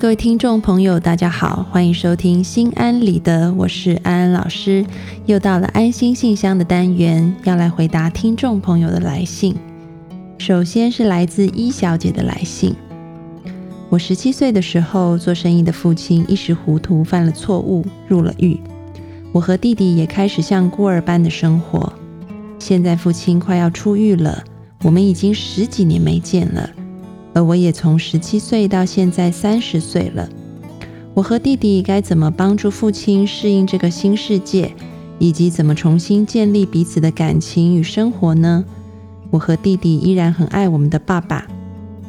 各位听众朋友，大家好，欢迎收听心安理得，我是安安老师。又到了安心信箱的单元，要来回答听众朋友的来信。首先是来自一小姐的来信。我十七岁的时候，做生意的父亲一时糊涂犯了错误，入了狱。我和弟弟也开始像孤儿般的生活。现在父亲快要出狱了，我们已经十几年没见了。而我也从十七岁到现在三十岁了，我和弟弟该怎么帮助父亲适应这个新世界，以及怎么重新建立彼此的感情与生活呢？我和弟弟依然很爱我们的爸爸，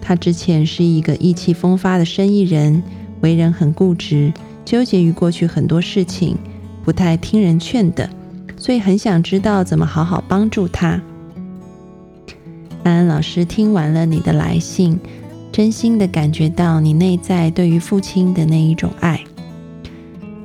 他之前是一个意气风发的生意人，为人很固执，纠结于过去很多事情，不太听人劝的，所以很想知道怎么好好帮助他。安安老师听完了你的来信。真心的感觉到你内在对于父亲的那一种爱。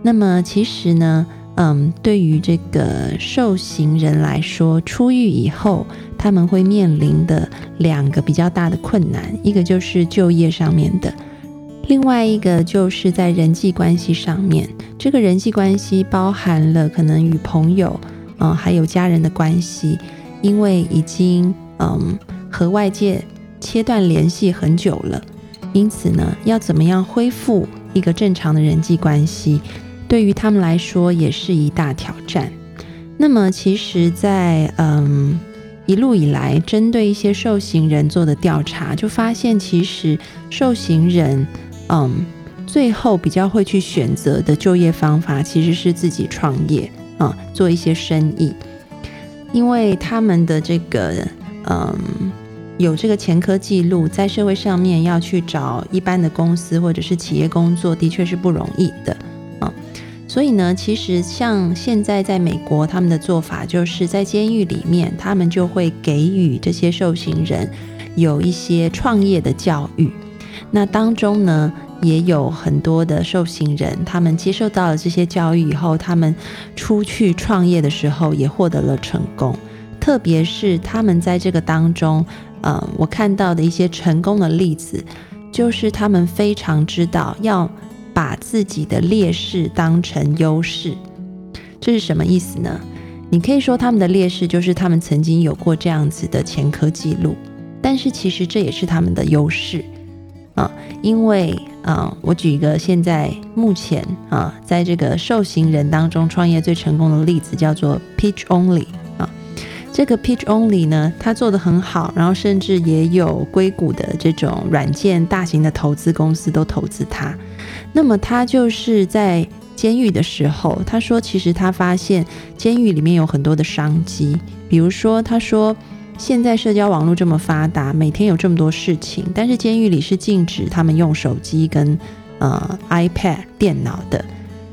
那么，其实呢，嗯，对于这个受刑人来说，出狱以后他们会面临的两个比较大的困难，一个就是就业上面的，另外一个就是在人际关系上面。这个人际关系包含了可能与朋友，嗯，还有家人的关系，因为已经嗯和外界。切断联系很久了，因此呢，要怎么样恢复一个正常的人际关系，对于他们来说也是一大挑战。那么，其实，在嗯一路以来，针对一些受刑人做的调查，就发现，其实受刑人嗯最后比较会去选择的就业方法，其实是自己创业啊，做一些生意，因为他们的这个嗯。有这个前科记录，在社会上面要去找一般的公司或者是企业工作，的确是不容易的啊。所以呢，其实像现在在美国，他们的做法就是在监狱里面，他们就会给予这些受刑人有一些创业的教育。那当中呢，也有很多的受刑人，他们接受到了这些教育以后，他们出去创业的时候也获得了成功。特别是他们在这个当中。嗯，我看到的一些成功的例子，就是他们非常知道要把自己的劣势当成优势。这是什么意思呢？你可以说他们的劣势就是他们曾经有过这样子的前科记录，但是其实这也是他们的优势啊。因为啊，我举一个现在目前啊，在这个受刑人当中创业最成功的例子，叫做 Pitch Only。这个 Pitch Only 呢，他做的很好，然后甚至也有硅谷的这种软件大型的投资公司都投资他。那么他就是在监狱的时候，他说其实他发现监狱里面有很多的商机，比如说他说现在社交网络这么发达，每天有这么多事情，但是监狱里是禁止他们用手机跟呃 iPad 电脑的，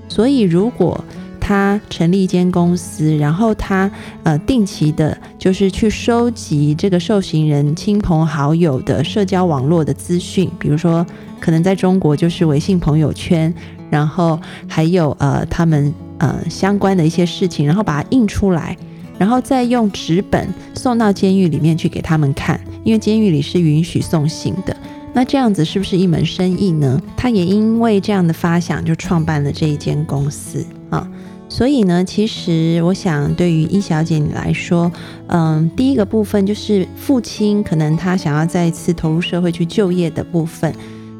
所以如果他成立一间公司，然后他呃定期的，就是去收集这个受刑人亲朋好友的社交网络的资讯，比如说可能在中国就是微信朋友圈，然后还有呃他们呃相关的一些事情，然后把它印出来，然后再用纸本送到监狱里面去给他们看，因为监狱里是允许送信的。那这样子是不是一门生意呢？他也因为这样的发想，就创办了这一间公司啊。所以呢，其实我想，对于一小姐你来说，嗯，第一个部分就是父亲可能他想要再次投入社会去就业的部分，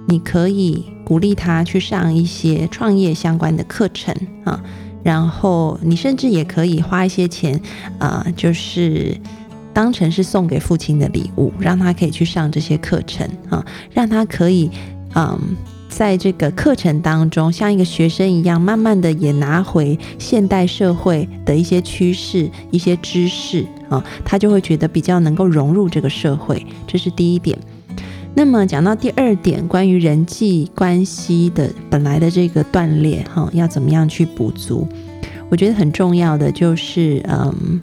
你可以鼓励他去上一些创业相关的课程啊，然后你甚至也可以花一些钱啊，就是当成是送给父亲的礼物，让他可以去上这些课程啊，让他可以嗯。在这个课程当中，像一个学生一样，慢慢的也拿回现代社会的一些趋势、一些知识啊，他就会觉得比较能够融入这个社会，这是第一点。那么讲到第二点，关于人际关系的本来的这个断裂哈，要怎么样去补足？我觉得很重要的就是，嗯，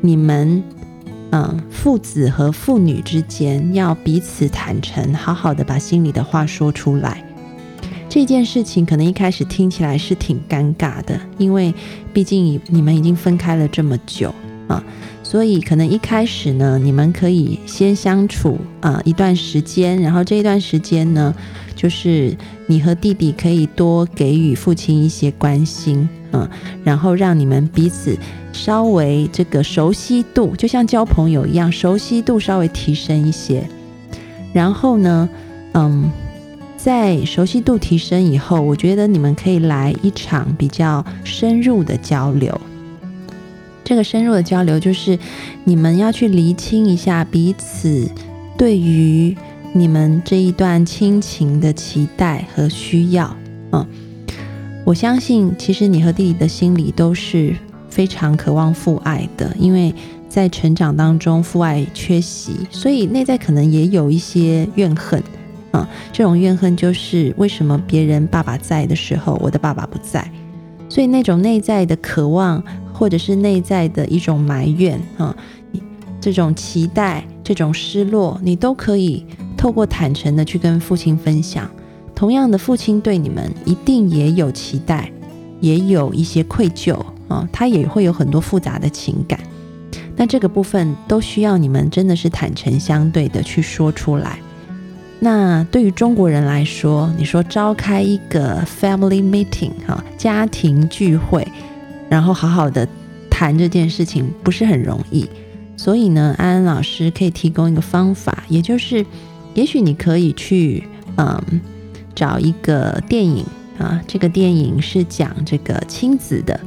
你们嗯父子和父女之间要彼此坦诚，好好的把心里的话说出来。这件事情可能一开始听起来是挺尴尬的，因为毕竟你们已经分开了这么久啊，所以可能一开始呢，你们可以先相处啊一段时间，然后这一段时间呢，就是你和弟弟可以多给予父亲一些关心，嗯，然后让你们彼此稍微这个熟悉度，就像交朋友一样，熟悉度稍微提升一些。然后呢，嗯，在熟悉度提升以后，我觉得你们可以来一场比较深入的交流。这个深入的交流，就是你们要去厘清一下彼此对于你们这一段亲情的期待和需要。嗯，我相信，其实你和弟弟的心里都是非常渴望父爱的，因为在成长当中父爱缺席，所以内在可能也有一些怨恨。嗯，这种怨恨就是为什么别人爸爸在的时候，我的爸爸不在，所以那种内在的渴望。或者是内在的一种埋怨啊，这种期待、这种失落，你都可以透过坦诚的去跟父亲分享。同样的，父亲对你们一定也有期待，也有一些愧疚啊，他也会有很多复杂的情感。那这个部分都需要你们真的是坦诚相对的去说出来。那对于中国人来说，你说召开一个 family meeting 哈，家庭聚会。然后好好的谈这件事情不是很容易，所以呢，安安老师可以提供一个方法，也就是，也许你可以去嗯找一个电影啊，这个电影是讲这个亲子的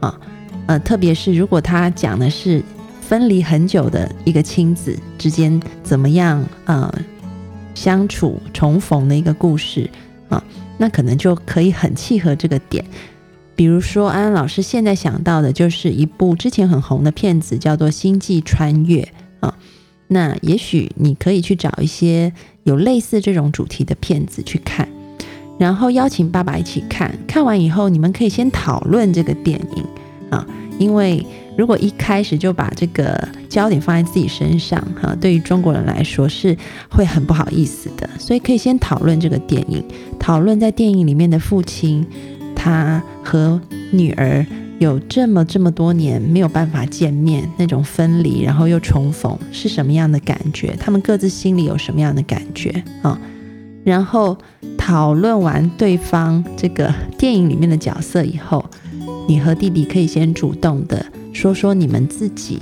啊，呃，特别是如果他讲的是分离很久的一个亲子之间怎么样呃相处重逢的一个故事啊，那可能就可以很契合这个点。比如说，安安老师现在想到的就是一部之前很红的片子，叫做《星际穿越》啊。那也许你可以去找一些有类似这种主题的片子去看，然后邀请爸爸一起看。看完以后，你们可以先讨论这个电影啊，因为如果一开始就把这个焦点放在自己身上，哈，对于中国人来说是会很不好意思的。所以可以先讨论这个电影，讨论在电影里面的父亲。他和女儿有这么这么多年没有办法见面，那种分离，然后又重逢是什么样的感觉？他们各自心里有什么样的感觉啊？然后讨论完对方这个电影里面的角色以后，你和弟弟可以先主动的说说你们自己，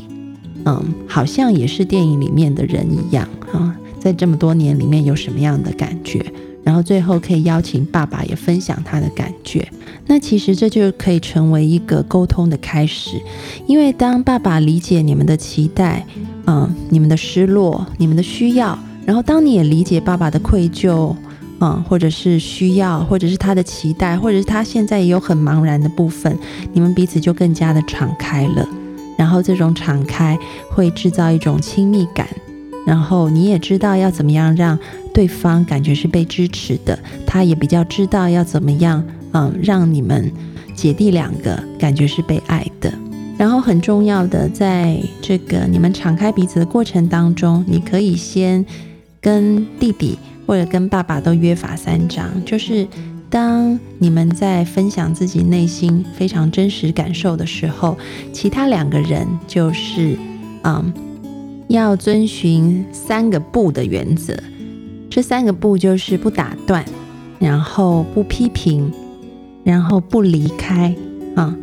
嗯，好像也是电影里面的人一样啊，在这么多年里面有什么样的感觉？然后最后可以邀请爸爸也分享他的感觉，那其实这就可以成为一个沟通的开始，因为当爸爸理解你们的期待，嗯，你们的失落，你们的需要，然后当你也理解爸爸的愧疚，嗯，或者是需要，或者是他的期待，或者是他现在也有很茫然的部分，你们彼此就更加的敞开了，然后这种敞开会制造一种亲密感。然后你也知道要怎么样让对方感觉是被支持的，他也比较知道要怎么样，嗯，让你们姐弟两个感觉是被爱的。然后很重要的，在这个你们敞开彼此的过程当中，你可以先跟弟弟或者跟爸爸都约法三章，就是当你们在分享自己内心非常真实感受的时候，其他两个人就是，嗯。要遵循三个不的原则，这三个不就是不打断，然后不批评，然后不离开啊。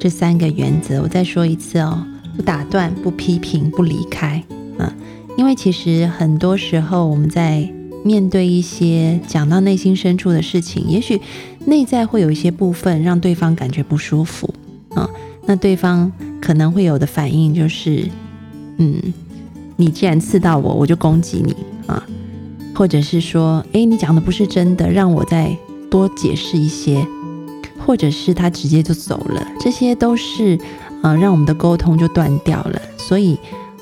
这三个原则，我再说一次哦：不打断、不批评、不离开啊。因为其实很多时候我们在面对一些讲到内心深处的事情，也许内在会有一些部分让对方感觉不舒服啊。那对方可能会有的反应就是，嗯。你既然刺到我，我就攻击你啊，或者是说，诶，你讲的不是真的，让我再多解释一些，或者是他直接就走了，这些都是，呃，让我们的沟通就断掉了。所以，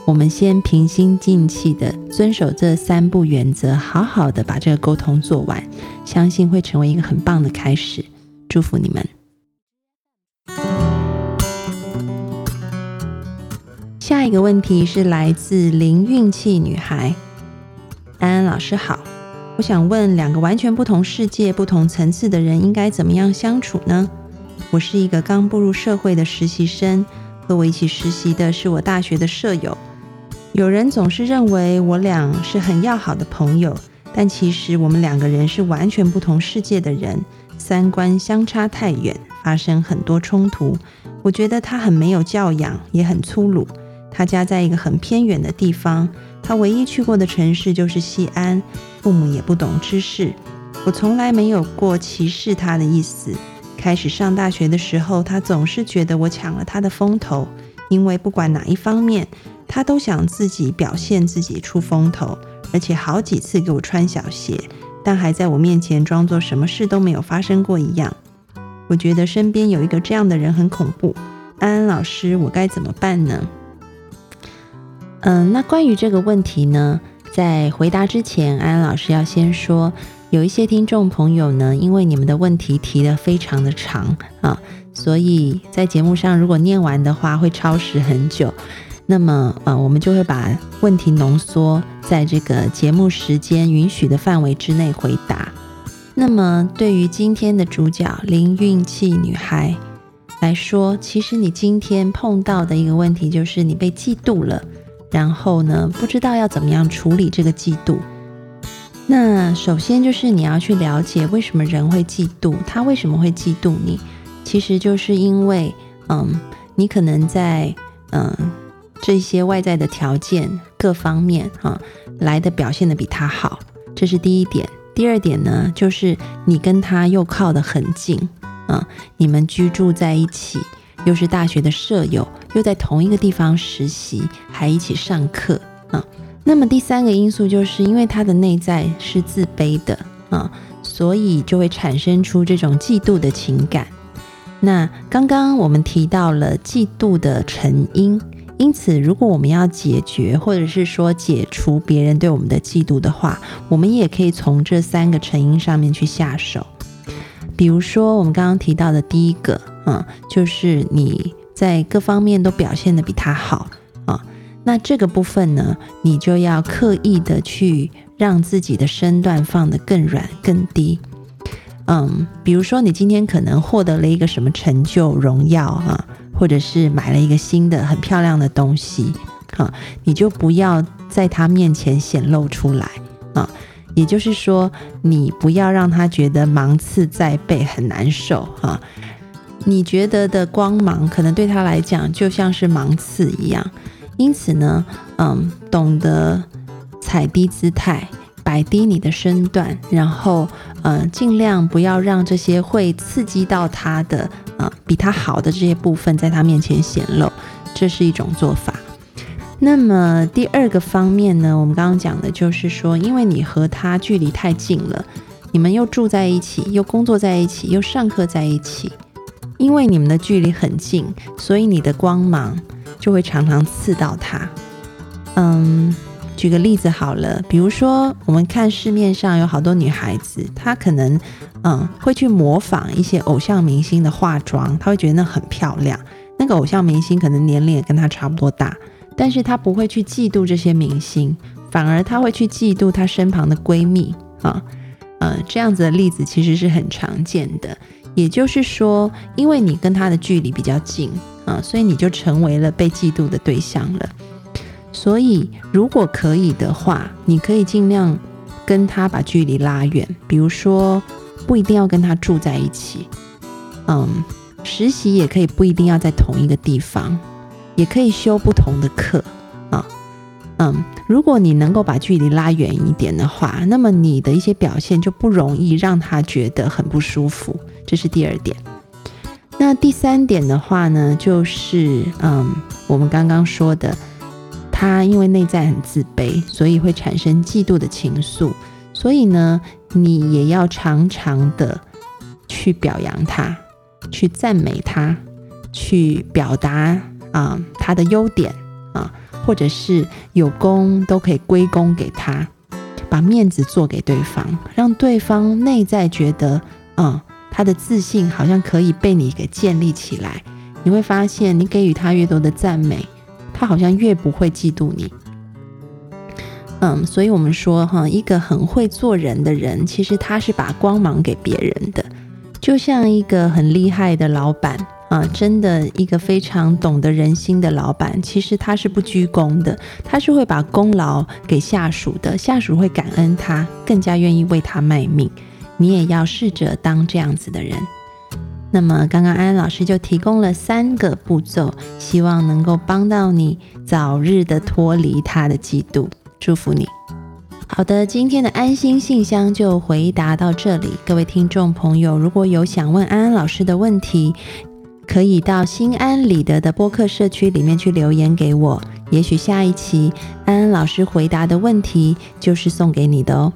我们先平心静气的遵守这三步原则，好好的把这个沟通做完，相信会成为一个很棒的开始。祝福你们。下一个问题是来自零运气女孩，安安老师好，我想问两个完全不同世界、不同层次的人应该怎么样相处呢？我是一个刚步入社会的实习生，和我一起实习的是我大学的舍友。有人总是认为我俩是很要好的朋友，但其实我们两个人是完全不同世界的人，三观相差太远，发生很多冲突。我觉得他很没有教养，也很粗鲁。他家在一个很偏远的地方，他唯一去过的城市就是西安，父母也不懂知识。我从来没有过歧视他的意思。开始上大学的时候，他总是觉得我抢了他的风头，因为不管哪一方面，他都想自己表现自己出风头。而且好几次给我穿小鞋，但还在我面前装作什么事都没有发生过一样。我觉得身边有一个这样的人很恐怖。安安老师，我该怎么办呢？嗯，那关于这个问题呢，在回答之前，安安老师要先说，有一些听众朋友呢，因为你们的问题提的非常的长啊，所以在节目上如果念完的话，会超时很久。那么，呃，我们就会把问题浓缩在这个节目时间允许的范围之内回答。那么，对于今天的主角零运气女孩来说，其实你今天碰到的一个问题就是你被嫉妒了，然后呢，不知道要怎么样处理这个嫉妒。那首先就是你要去了解为什么人会嫉妒，他为什么会嫉妒你？其实就是因为，嗯，你可能在，嗯。这些外在的条件各方面啊，来的表现的比他好，这是第一点。第二点呢，就是你跟他又靠得很近啊，你们居住在一起，又是大学的舍友，又在同一个地方实习，还一起上课啊。那么第三个因素，就是因为他的内在是自卑的啊，所以就会产生出这种嫉妒的情感。那刚刚我们提到了嫉妒的成因。因此，如果我们要解决，或者是说解除别人对我们的嫉妒的话，我们也可以从这三个成因上面去下手。比如说，我们刚刚提到的第一个，嗯，就是你在各方面都表现的比他好啊，那这个部分呢，你就要刻意的去让自己的身段放得更软、更低。嗯，比如说你今天可能获得了一个什么成就、荣耀啊。或者是买了一个新的很漂亮的东西，啊，你就不要在他面前显露出来啊。也就是说，你不要让他觉得芒刺在背很难受啊。你觉得的光芒，可能对他来讲就像是芒刺一样。因此呢，嗯，懂得踩低姿态。摆低你的身段，然后，呃，尽量不要让这些会刺激到他的，呃，比他好的这些部分在他面前显露，这是一种做法。那么第二个方面呢，我们刚刚讲的就是说，因为你和他距离太近了，你们又住在一起，又工作在一起，又上课在一起，因为你们的距离很近，所以你的光芒就会常常刺到他。嗯。举个例子好了，比如说我们看市面上有好多女孩子，她可能嗯会去模仿一些偶像明星的化妆，她会觉得那很漂亮。那个偶像明星可能年龄也跟她差不多大，但是她不会去嫉妒这些明星，反而她会去嫉妒她身旁的闺蜜啊，呃这样子的例子其实是很常见的。也就是说，因为你跟她的距离比较近啊，所以你就成为了被嫉妒的对象了。所以，如果可以的话，你可以尽量跟他把距离拉远。比如说，不一定要跟他住在一起，嗯，实习也可以不一定要在同一个地方，也可以修不同的课啊，嗯，如果你能够把距离拉远一点的话，那么你的一些表现就不容易让他觉得很不舒服。这是第二点。那第三点的话呢，就是嗯，我们刚刚说的。他因为内在很自卑，所以会产生嫉妒的情愫。所以呢，你也要常常的去表扬他，去赞美他，去表达啊他的优点啊，或者是有功都可以归功给他，把面子做给对方，让对方内在觉得，嗯，他的自信好像可以被你给建立起来。你会发现，你给予他越多的赞美。他好像越不会嫉妒你，嗯，所以我们说哈，一个很会做人的人，其实他是把光芒给别人的，就像一个很厉害的老板啊，真的一个非常懂得人心的老板，其实他是不居功的，他是会把功劳给下属的，下属会感恩他，更加愿意为他卖命。你也要试着当这样子的人。那么，刚刚安安老师就提供了三个步骤，希望能够帮到你早日的脱离他的嫉妒。祝福你。好的，今天的安心信箱就回答到这里。各位听众朋友，如果有想问安安老师的问题，可以到心安理得的播客社区里面去留言给我。也许下一期安安老师回答的问题就是送给你的哦。